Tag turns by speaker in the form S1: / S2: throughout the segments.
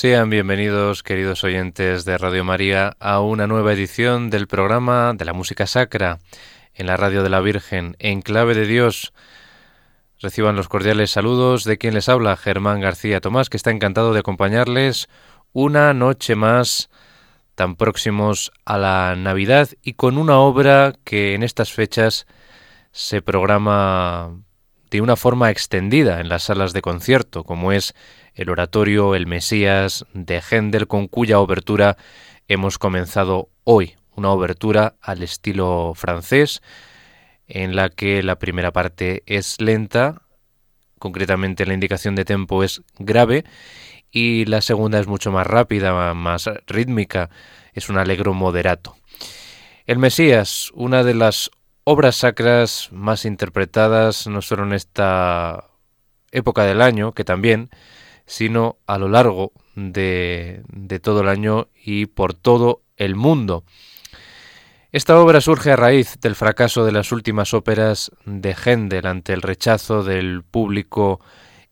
S1: Sean bienvenidos, queridos oyentes de Radio María, a una nueva edición del programa de la música sacra en la Radio de la Virgen, en clave de Dios. Reciban los cordiales saludos de quien les habla, Germán García Tomás, que está encantado de acompañarles una noche más, tan próximos a la Navidad y con una obra que en estas fechas se programa de una forma extendida en las salas de concierto, como es el oratorio El Mesías de Händel, con cuya obertura hemos comenzado hoy, una obertura al estilo francés, en la que la primera parte es lenta, concretamente la indicación de tempo es grave, y la segunda es mucho más rápida, más rítmica, es un alegro moderato. El Mesías, una de las obras sacras más interpretadas no solo en esta época del año, que también, sino a lo largo de, todo el año y por todo el mundo. Esta obra surge a raíz del fracaso de las últimas óperas de Händel ante el rechazo del público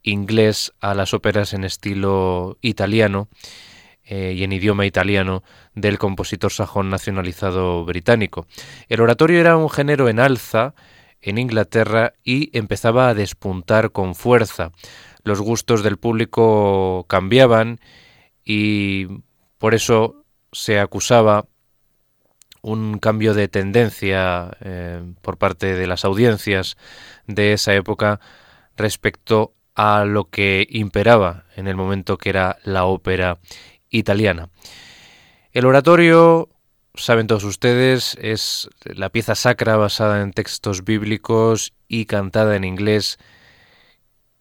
S1: inglés a las óperas en estilo italiano eh, y en idioma italiano del compositor sajón nacionalizado británico. El oratorio era un género en alza en Inglaterra y empezaba a despuntar con fuerza los gustos del público cambiaban y por eso se acusaba un cambio de tendencia eh, por parte de las audiencias de esa época respecto a lo que imperaba en el momento que era la ópera italiana. El oratorio, saben todos ustedes, es la pieza sacra basada en textos bíblicos y cantada en inglés,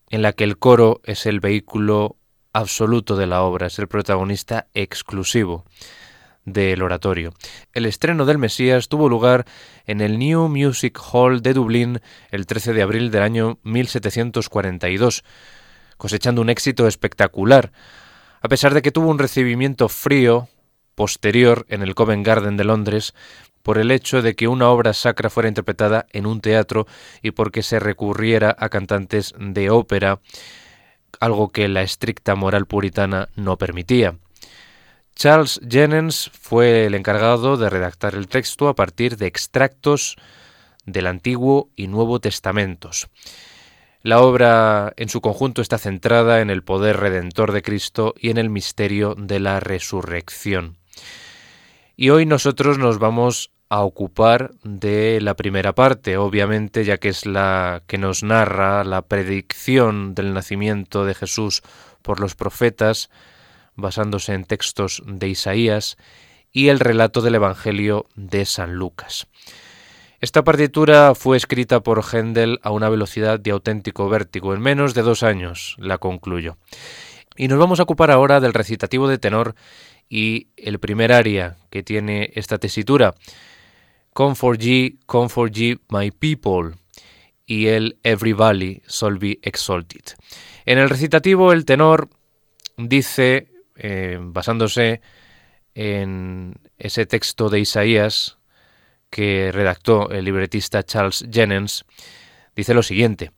S1: en la que el coro es el vehículo absoluto de la obra, es el protagonista exclusivo del oratorio. El estreno del Mesías tuvo lugar en el New Music Hall de Dublín el 13 de abril del año 1742, cosechando un éxito espectacular, a pesar de que tuvo un recibimiento frío posterior en el Covent Garden de Londres por el hecho de que una obra sacra fuera interpretada en un teatro y porque se recurriera a cantantes de ópera, algo que la estricta moral puritana no permitía. Charles Jennens fue el encargado de redactar el texto a partir de extractos del Antiguo y Nuevo Testamentos. La obra en su conjunto está centrada en el poder redentor de Cristo y en el misterio de la resurrección. Y hoy nosotros nos vamos a ocupar de la primera parte, obviamente, ya que es la que nos narra la predicción del nacimiento de Jesús por los profetas, basándose en textos de Isaías, y el relato del Evangelio de San Lucas. Esta partitura fue escrita por Händel a una velocidad de auténtico vértigo. En menos de dos años la concluyó. Y nos vamos a ocupar ahora del recitativo de tenor y el primer aria que tiene esta tesitura. Comfort ye, comfort my people. Y el Every Valley shall be exalted. En el recitativo el tenor dice eh, basándose en ese texto de Isaías que redactó el libretista Charles Jennens, dice lo siguiente,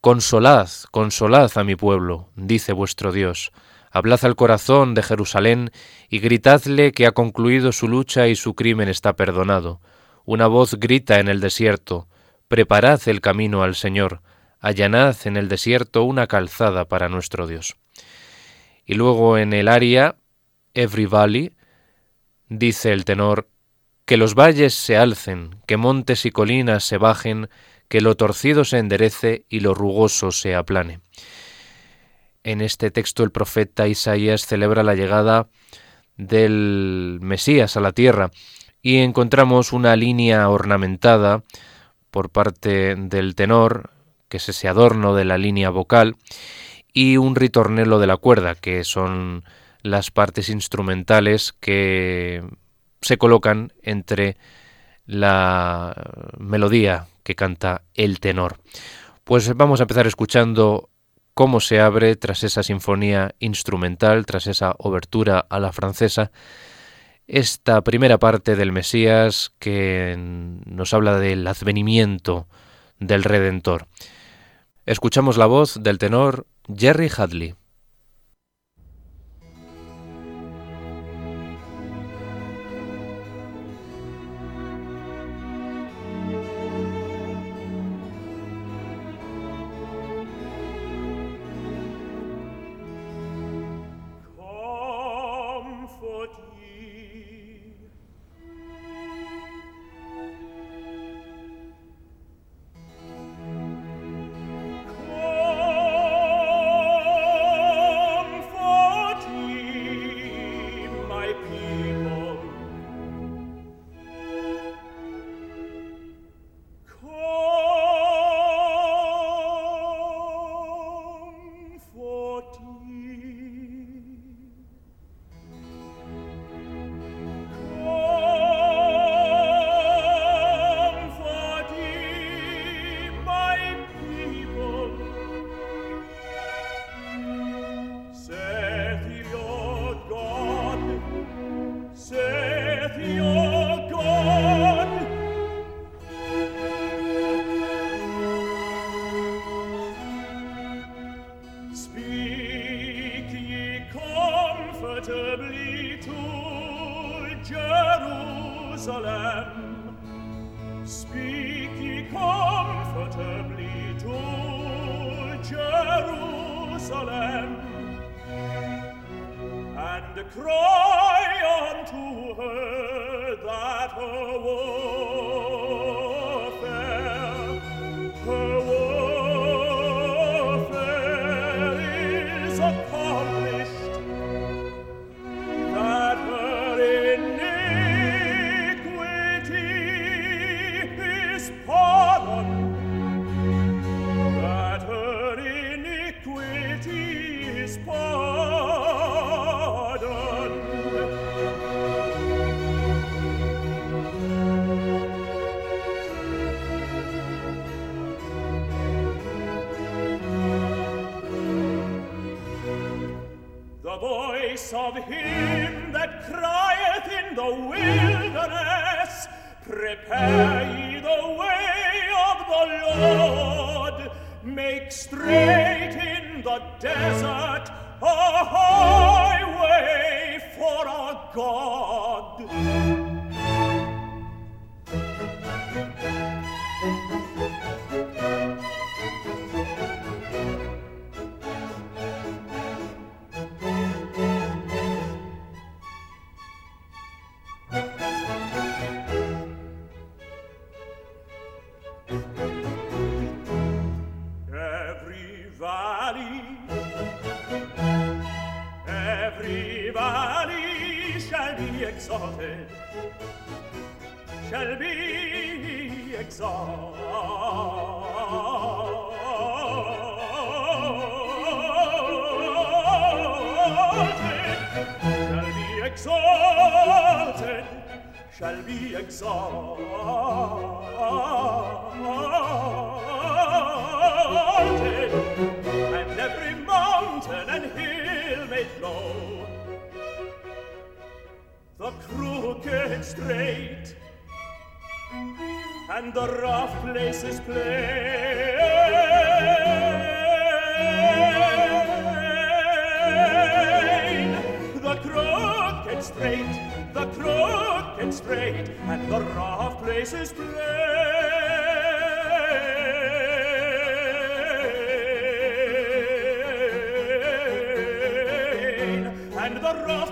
S1: Consolad, consolad a mi pueblo, dice vuestro Dios, hablad al corazón de Jerusalén y gritadle que ha concluido su lucha y su crimen está perdonado. Una voz grita en el desierto, preparad el camino al Señor, allanad en el desierto una calzada para nuestro Dios. Y luego en el aria Every Valley dice el tenor que los valles se alcen, que montes y colinas se bajen, que lo torcido se enderece y lo rugoso se aplane. En este texto el profeta Isaías celebra la llegada del Mesías a la tierra y encontramos una línea ornamentada por parte del tenor, que es ese adorno de la línea vocal, y un ritornelo de la cuerda, que son las partes instrumentales que se colocan entre la melodía que canta el tenor. Pues vamos a empezar escuchando cómo se abre tras esa sinfonía instrumental, tras esa obertura a la francesa, esta primera parte del Mesías que nos habla del advenimiento del Redentor. Escuchamos la voz del tenor Jerry Hadley.
S2: of him that crieth in the wilderness, Prepare ye the way of the Lord, make straight in the desert a highway for our God. Mrs. Plain. The crooked straight, the crooked straight, and the rough place is. And the rough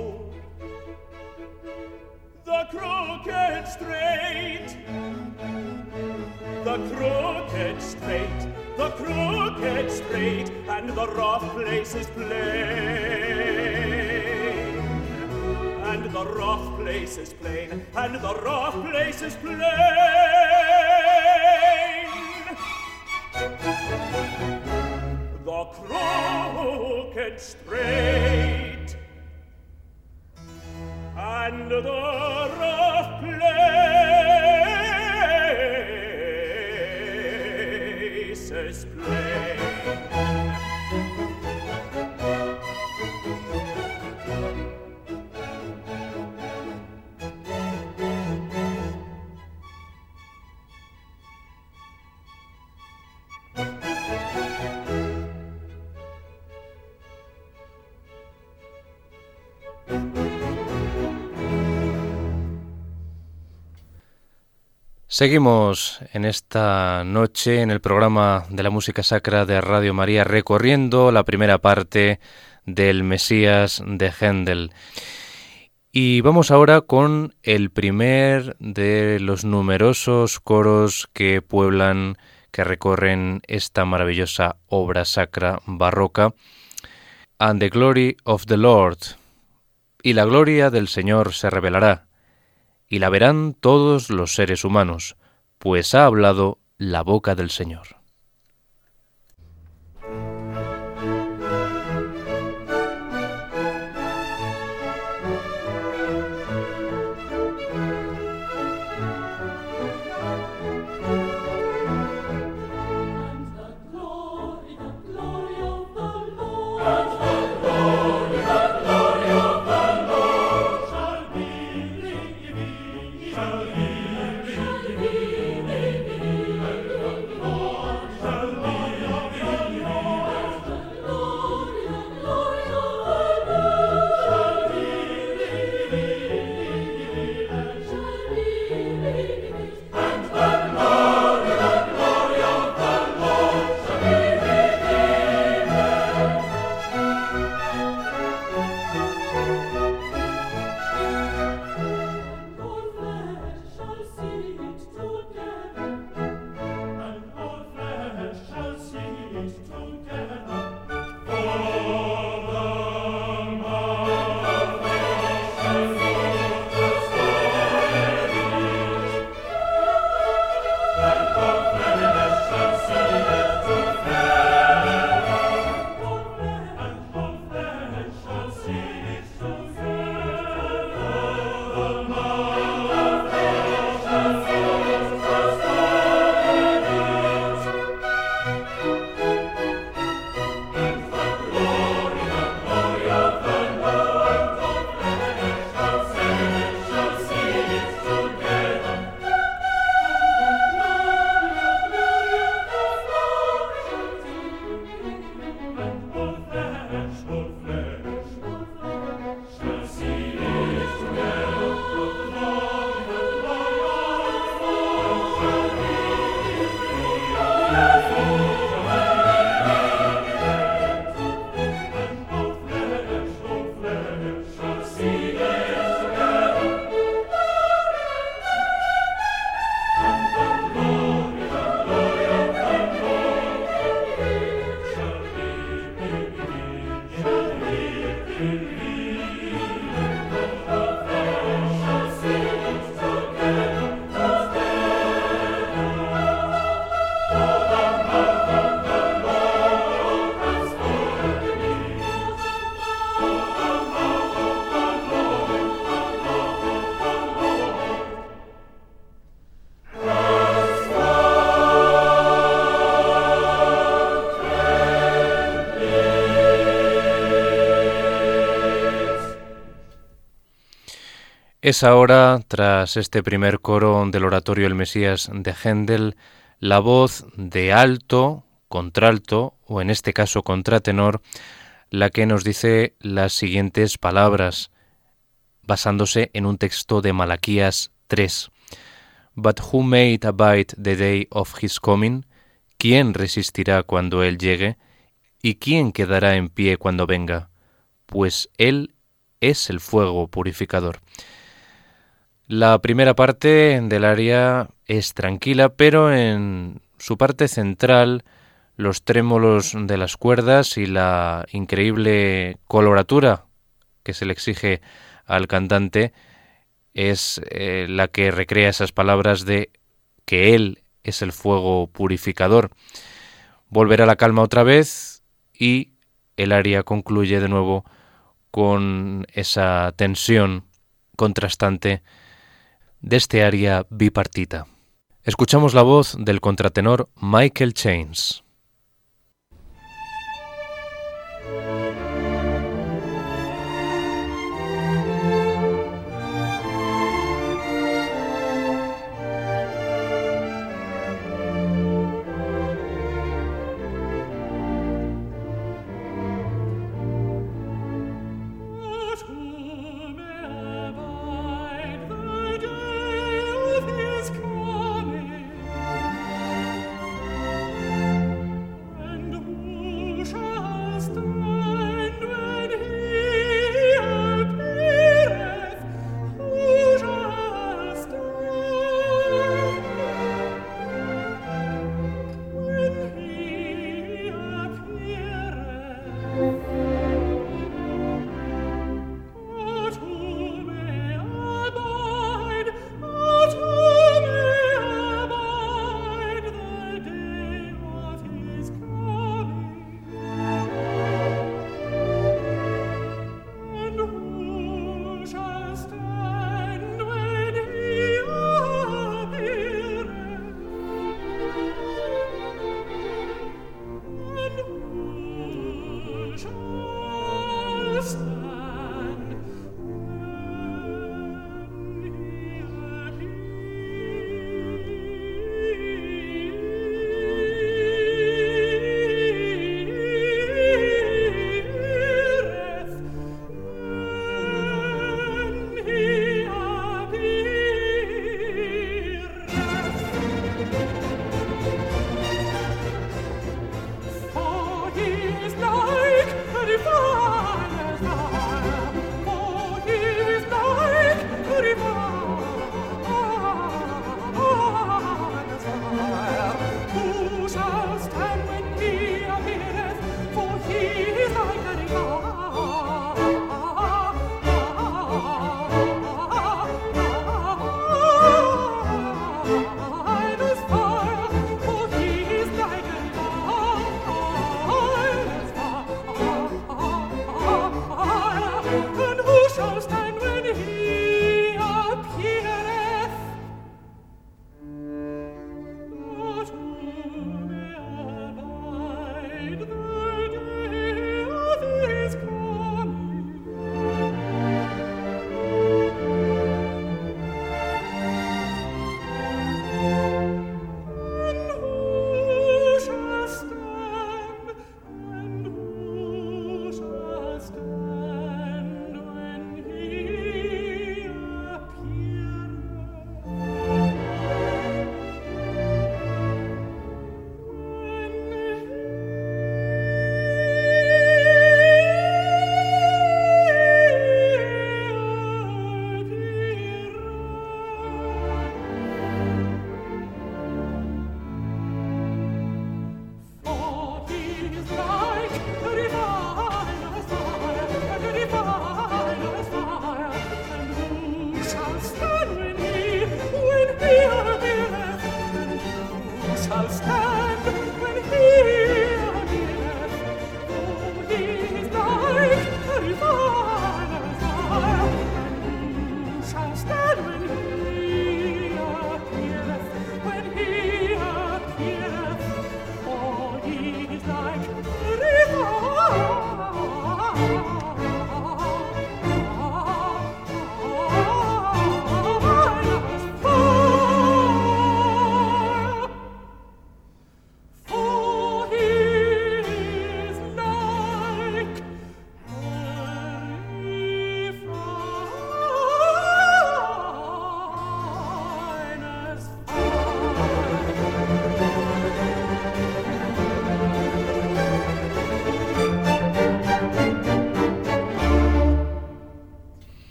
S2: the crooked straight. The crooked straight, the crooked straight, and the rough place is plain. And the rough place is plain, and the rough place is plain. The crooked straight. place.
S1: Seguimos en esta noche en el programa de la música sacra de Radio María recorriendo la primera parte del Mesías de Händel. Y vamos ahora con el primer de los numerosos coros que pueblan, que recorren esta maravillosa obra sacra barroca, And the Glory of the Lord. Y la gloria del Señor se revelará y la verán todos los seres humanos, pues ha hablado la boca del Señor. Es ahora, tras este primer coro del oratorio El Mesías de Händel, la voz de alto, contralto, o en este caso contratenor, la que nos dice las siguientes palabras, basándose en un texto de Malaquías 3. But who made abide the day of his coming? ¿Quién resistirá cuando él llegue? ¿Y quién quedará en pie cuando venga? Pues él es el fuego purificador. La primera parte del área es tranquila, pero en su parte central los trémolos de las cuerdas y la increíble coloratura que se le exige al cantante es eh, la que recrea esas palabras de que Él es el fuego purificador. Volverá la calma otra vez y el aria concluye de nuevo con esa tensión contrastante de este aria bipartita. Escuchamos la voz del contratenor Michael Chains.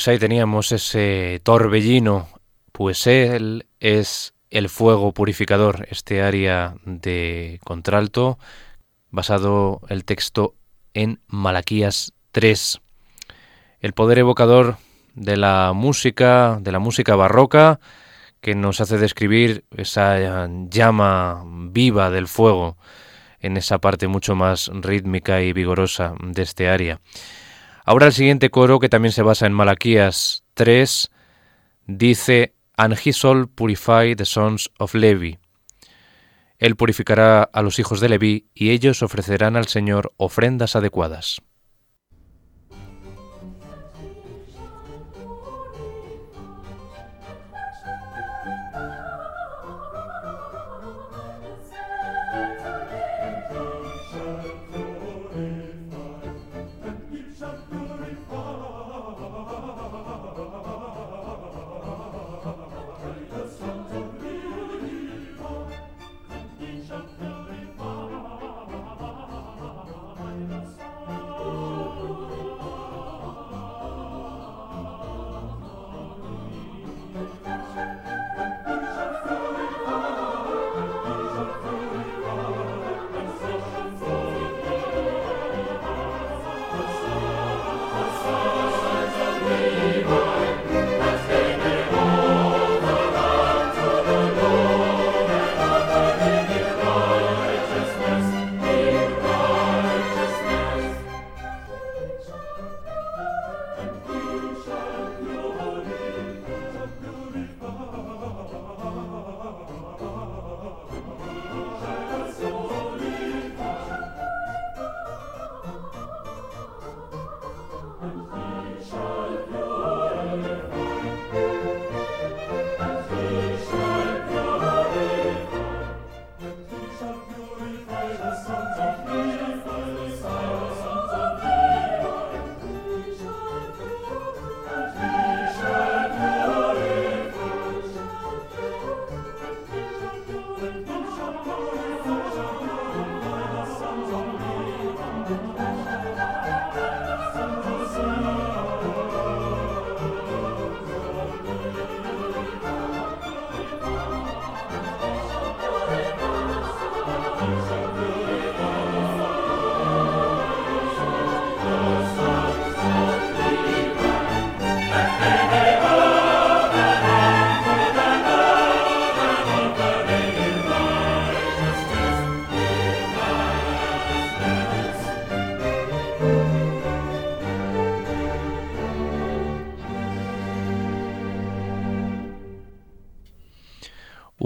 S1: Pues ahí teníamos ese torbellino, pues él es el fuego purificador, este área de contralto, basado el texto en Malaquías 3. El poder evocador de la música, de la música barroca, que nos hace describir esa llama viva del fuego en esa parte mucho más rítmica y vigorosa de este área. Ahora el siguiente coro, que también se basa en Malaquías 3, dice, And he shall purify the sons of Levi. Él purificará a los hijos de Leví y ellos ofrecerán al Señor ofrendas adecuadas.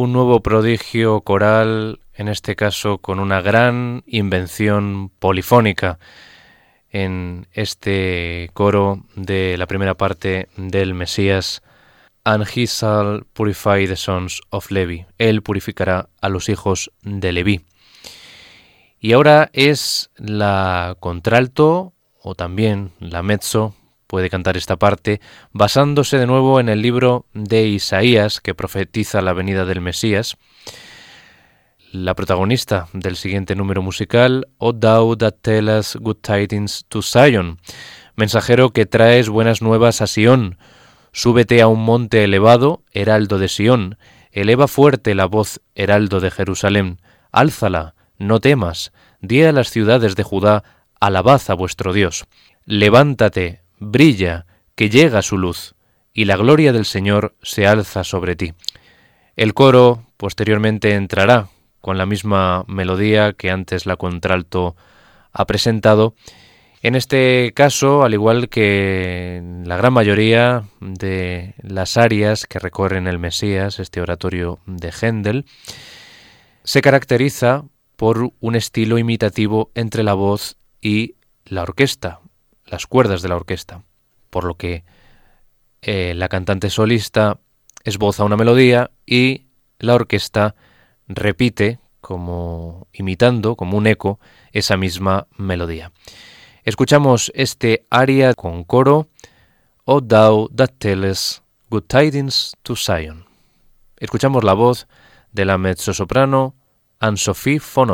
S1: Un nuevo prodigio coral, en este caso con una gran invención polifónica en este coro de la primera parte del Mesías, And he shall purify the sons of Levi. Él purificará a los hijos de Leví. Y ahora es la contralto o también la mezzo puede cantar esta parte, basándose de nuevo en el libro de Isaías que profetiza la venida del Mesías. La protagonista del siguiente número musical, O thou that tell us good tidings to Zion, mensajero que traes buenas nuevas a Sión, súbete a un monte elevado, heraldo de Sión, eleva fuerte la voz, heraldo de Jerusalén, álzala, no temas, di a las ciudades de Judá, alabad a vuestro Dios. Levántate, brilla, que llega su luz, y la gloria del Señor se alza sobre ti. El coro posteriormente entrará con la misma melodía que antes la contralto ha presentado. En este caso, al igual que la gran mayoría de las arias que recorren el Mesías, este oratorio de Händel, se caracteriza por un estilo imitativo entre la voz y la orquesta, las cuerdas de la orquesta, por lo que eh, la cantante solista esboza una melodía y la orquesta repite, como imitando, como un eco, esa misma melodía. Escuchamos este aria con coro, O thou that tellest good tidings to Zion. Escuchamos la voz de la mezzosoprano Anne-Sophie von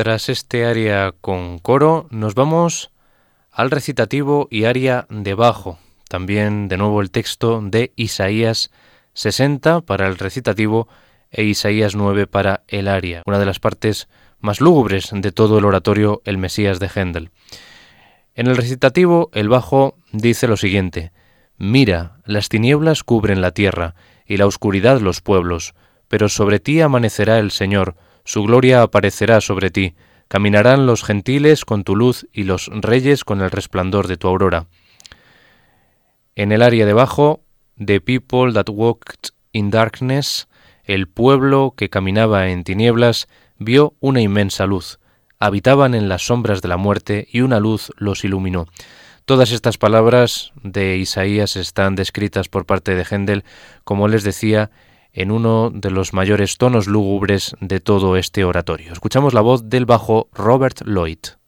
S1: Tras este área con coro, nos vamos al recitativo y área de bajo. También de nuevo el texto de Isaías 60 para el recitativo
S2: e Isaías 9 para el aria, una de las partes más lúgubres de todo el oratorio El Mesías de Händel. En el recitativo, el bajo dice lo siguiente: Mira, las tinieblas cubren la tierra y la oscuridad los pueblos, pero sobre ti amanecerá el Señor, su gloria aparecerá sobre ti, caminarán los gentiles con tu luz y los reyes con el resplandor de tu aurora. En el área debajo, The People That Walked in Darkness, el pueblo que caminaba en tinieblas vio una inmensa luz. Habitaban en las sombras de la muerte y una luz los iluminó. Todas estas palabras de Isaías están descritas por parte de Händel, como les decía, en uno de los mayores tonos lúgubres de todo este oratorio. Escuchamos la voz del bajo Robert Lloyd.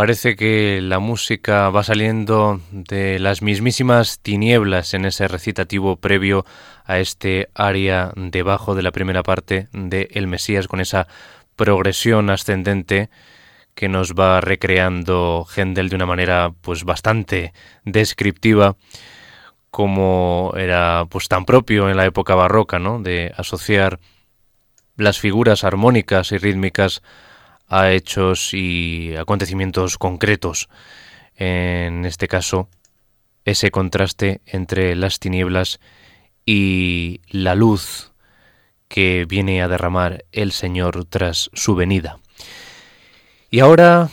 S3: Parece que la música va saliendo de las mismísimas tinieblas en ese recitativo previo a este área debajo de la primera parte de El Mesías con esa progresión ascendente que nos va recreando Händel de una manera pues bastante descriptiva como era pues tan propio en la época barroca, ¿no? de asociar las figuras armónicas y rítmicas a hechos y acontecimientos concretos. En este caso, ese contraste entre las tinieblas y la luz que viene a derramar el Señor tras su venida. Y ahora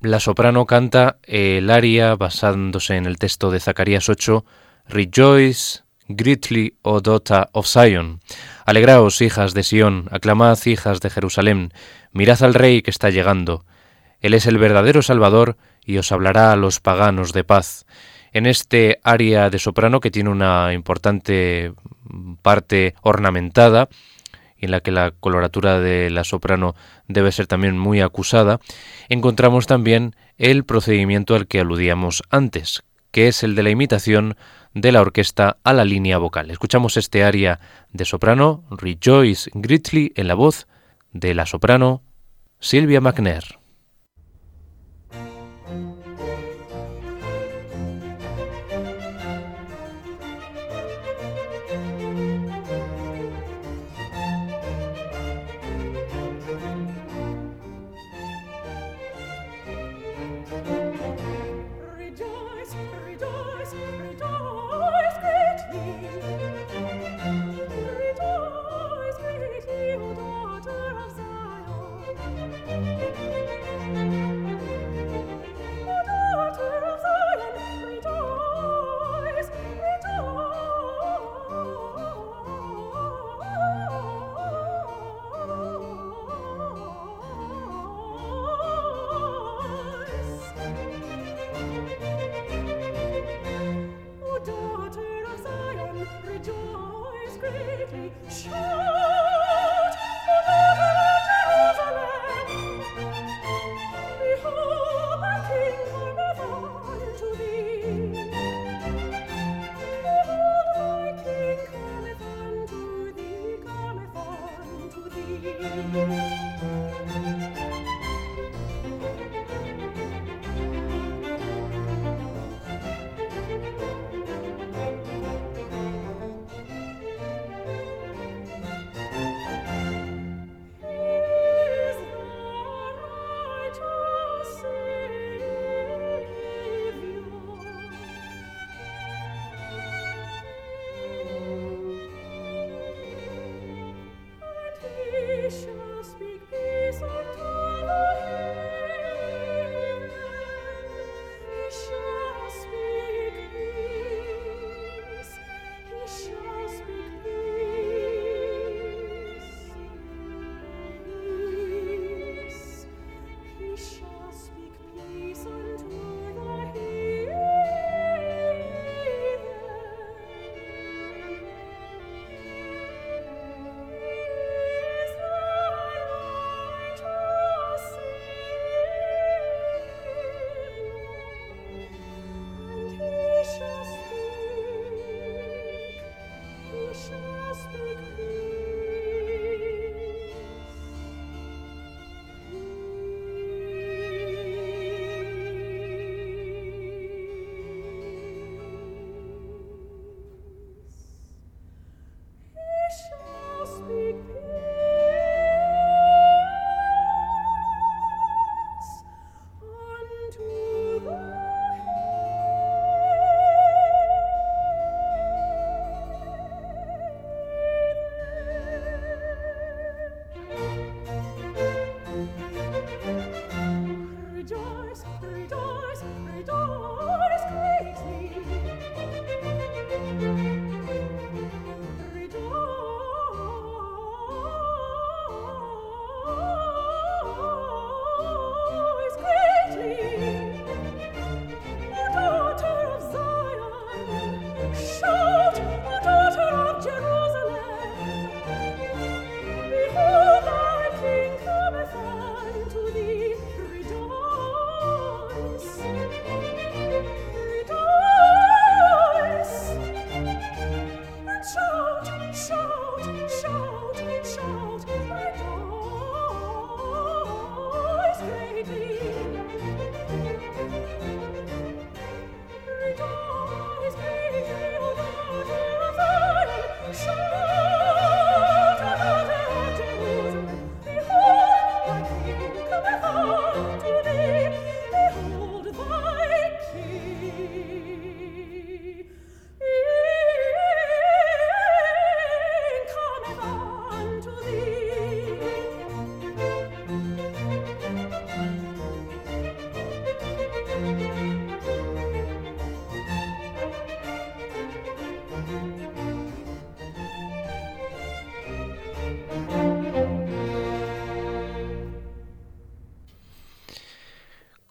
S3: la soprano canta el aria basándose en el texto de Zacarías 8, Rejoice greatly, O daughter of Zion. Alegraos, hijas de Sión, aclamad, hijas de Jerusalén, mirad al Rey que está llegando. Él es el verdadero Salvador y os hablará a los paganos de paz. En este área de soprano que tiene una importante parte ornamentada, en la que la coloratura de la soprano debe ser también muy acusada, encontramos también el procedimiento al que aludíamos antes, que es el de la imitación de la orquesta a la línea vocal. Escuchamos este aria de soprano Rejoice Greatly en la voz de la soprano Silvia McNair.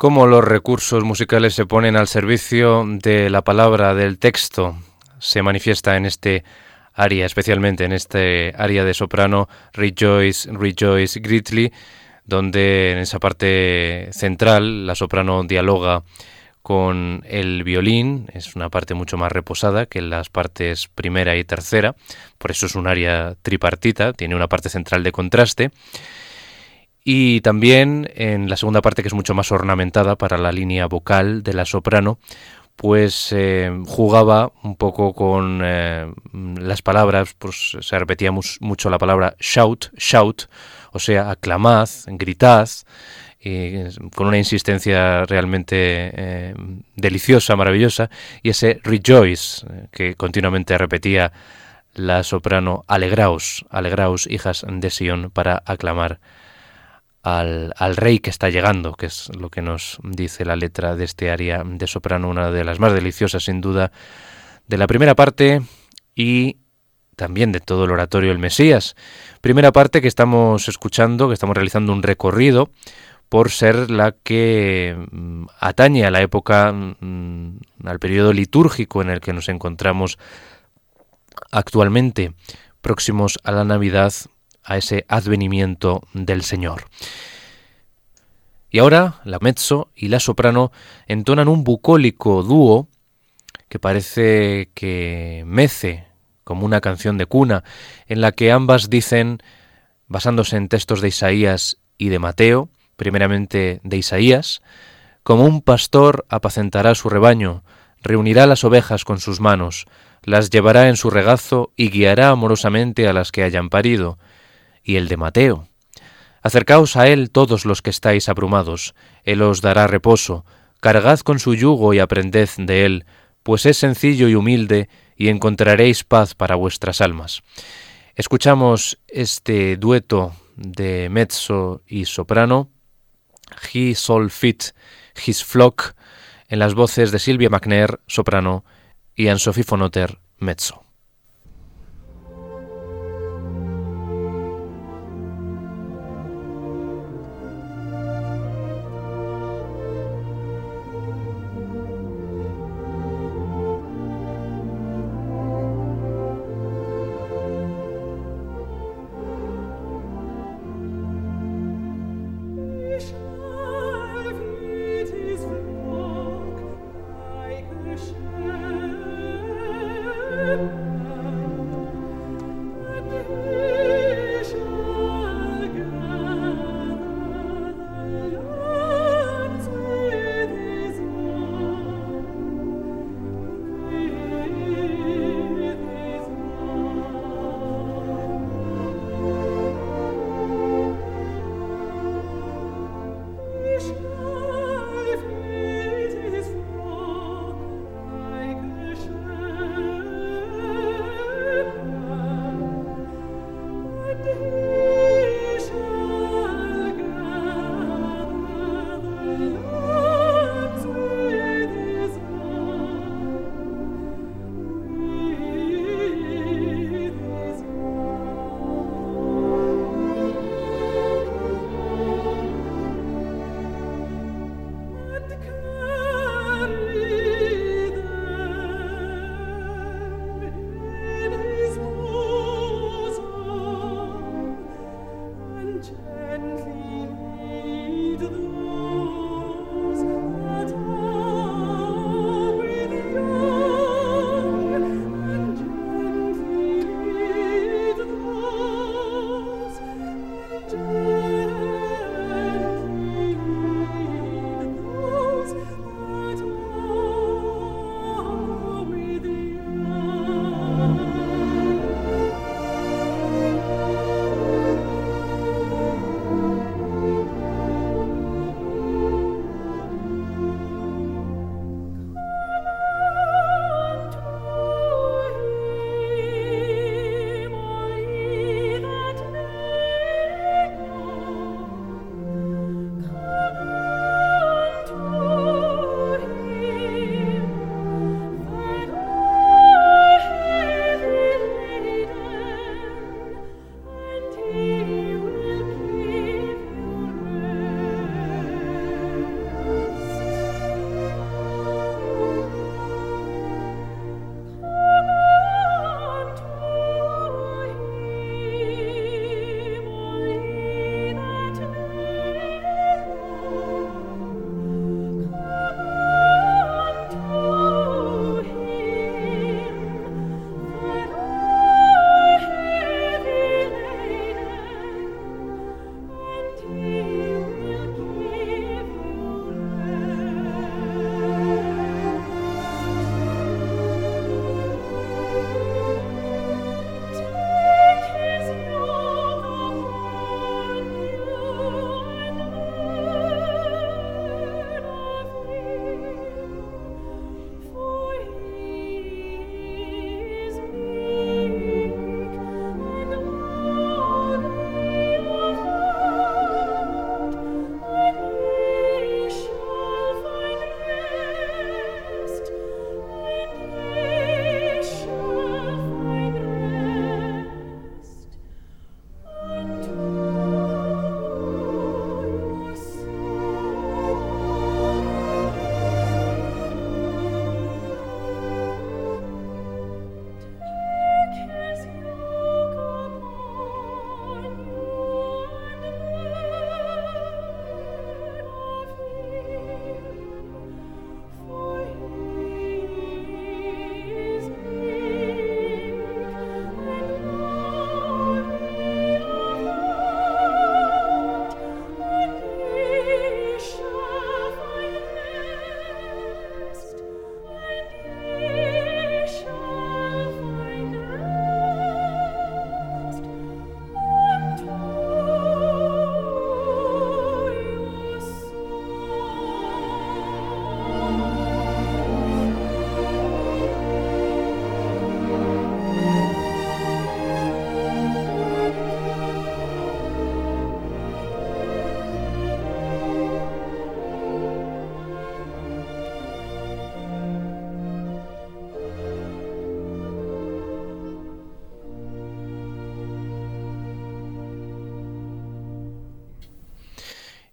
S1: Cómo los recursos musicales se ponen al servicio de la palabra, del texto, se manifiesta en este área, especialmente en este área de soprano Rejoice, Rejoice Greatly, donde en esa parte central la soprano dialoga con el violín, es una parte mucho más reposada que las partes primera y tercera, por eso es un área tripartita, tiene una parte central de contraste y también en la segunda parte, que es mucho más ornamentada para la línea vocal de la soprano, pues eh, jugaba un poco con eh, las palabras, pues se repetía mucho la palabra shout, shout, o sea, aclamad, gritad, con una insistencia realmente eh, deliciosa, maravillosa, y ese rejoice, que continuamente repetía la soprano, alegraos, alegraos, hijas de Sion, para aclamar al, rey que está llegando, que es lo que nos dice la letra de este aria de soprano, una de las más deliciosas sin duda de la primera parte y también de todo el oratorio del Mesías. Primera parte que estamos escuchando, que estamos realizando un recorrido por ser la que mm, atañe a la época, mm, al periodo litúrgico en el que nos encontramos actualmente, próximos a la Navidad, a ese advenimiento del Señor. Y ahora la mezzo y la soprano entonan un bucólico dúo que parece que mece como una canción de cuna, en la que ambas dicen, basándose en textos de Isaías y de Mateo, primeramente de Isaías, como un pastor apacentará su rebaño, reunirá las ovejas con sus manos, las llevará en su regazo y guiará amorosamente a las que hayan parido, y el de Mateo. Acercaos a él todos los que estáis abrumados, él os dará reposo, cargad con su yugo y aprended de él, pues es sencillo y humilde, y encontraréis paz para vuestras almas. Escuchamos este dueto de mezzo y soprano, He Sol Fit, His Flock, en las voces de Silvia McNair, soprano, y Anne-Sophie Fonoter, mezzo.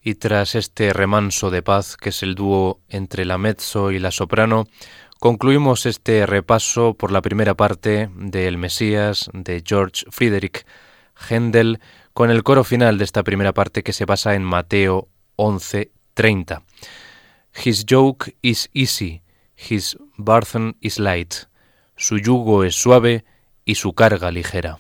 S1: Y tras este remanso de paz que es el dúo entre la mezzo y la soprano, concluimos este repaso por la primera parte del Mesías de George Friedrich Händel con el coro final de esta primera parte que se basa en Mateo 11:30. His yoke is easy, his burden is light. Su yugo es suave y su carga ligera.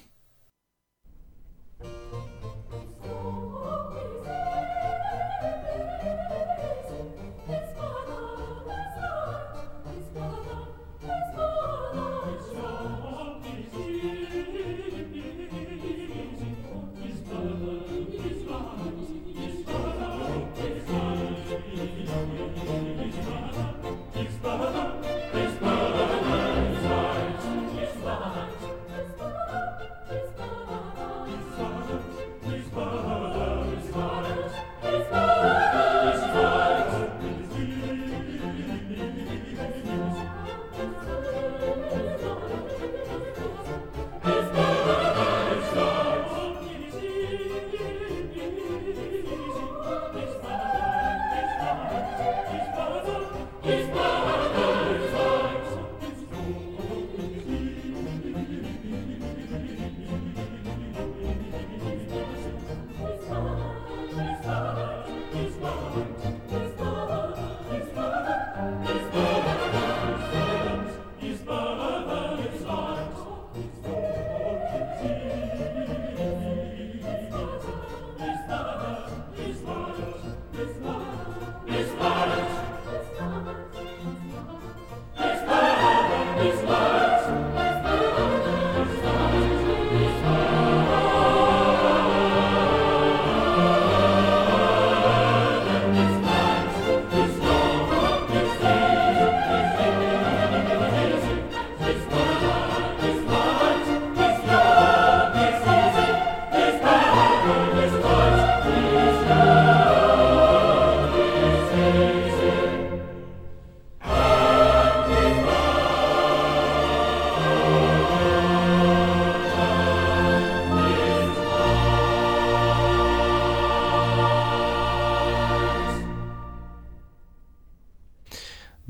S1: He's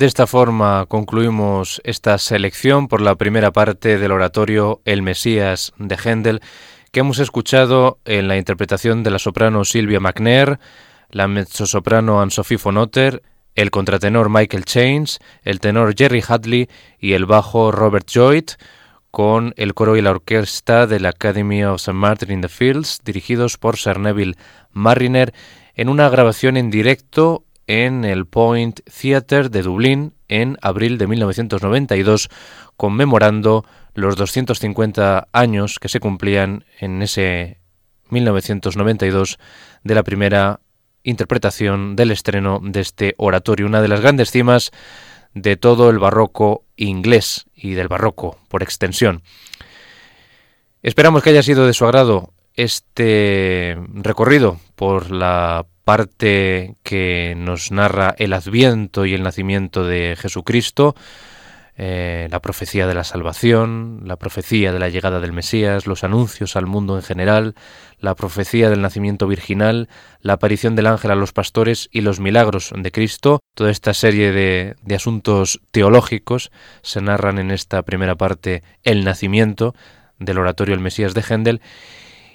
S1: De esta forma concluimos esta selección por la primera parte del oratorio El Mesías de Händel, que hemos escuchado en la interpretación de la soprano Silvia McNair, la mezzosoprano Anne-Sophie von Otter, el contratenor Michael Chains, el tenor Jerry Hadley y el bajo Robert Joyd, con el coro y la orquesta de la Academy of St. Martin in the Fields, dirigidos por Sir Neville Marriner, en una grabación en directo en el Point Theatre de Dublín en abril de 1992, conmemorando los 250 años que se cumplían en ese 1992 de la primera interpretación del estreno de este oratorio, una de las grandes cimas de todo el barroco inglés y del barroco por extensión. Esperamos que haya sido de su agrado este recorrido por la parte que nos narra el adviento y el nacimiento de Jesucristo, eh, la profecía de la salvación, la profecía de la llegada del Mesías, los anuncios al mundo en general, la profecía del nacimiento virginal, la aparición del ángel a los pastores y los milagros de Cristo. Toda esta serie de, de asuntos teológicos se narran en esta primera parte el nacimiento del oratorio El Mesías de Händel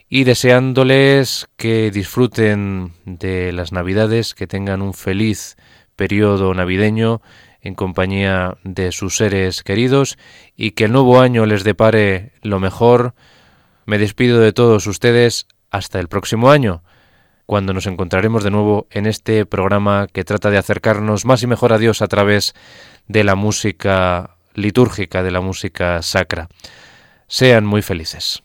S1: y deseándoles que disfruten de las Navidades, que tengan un feliz periodo navideño en compañía de sus seres queridos y que el nuevo año les depare lo mejor. Me despido de todos ustedes hasta el próximo año, cuando nos encontraremos de nuevo en este programa que trata de acercarnos más y mejor a Dios a través de la música litúrgica, de la música sacra. Sean muy felices.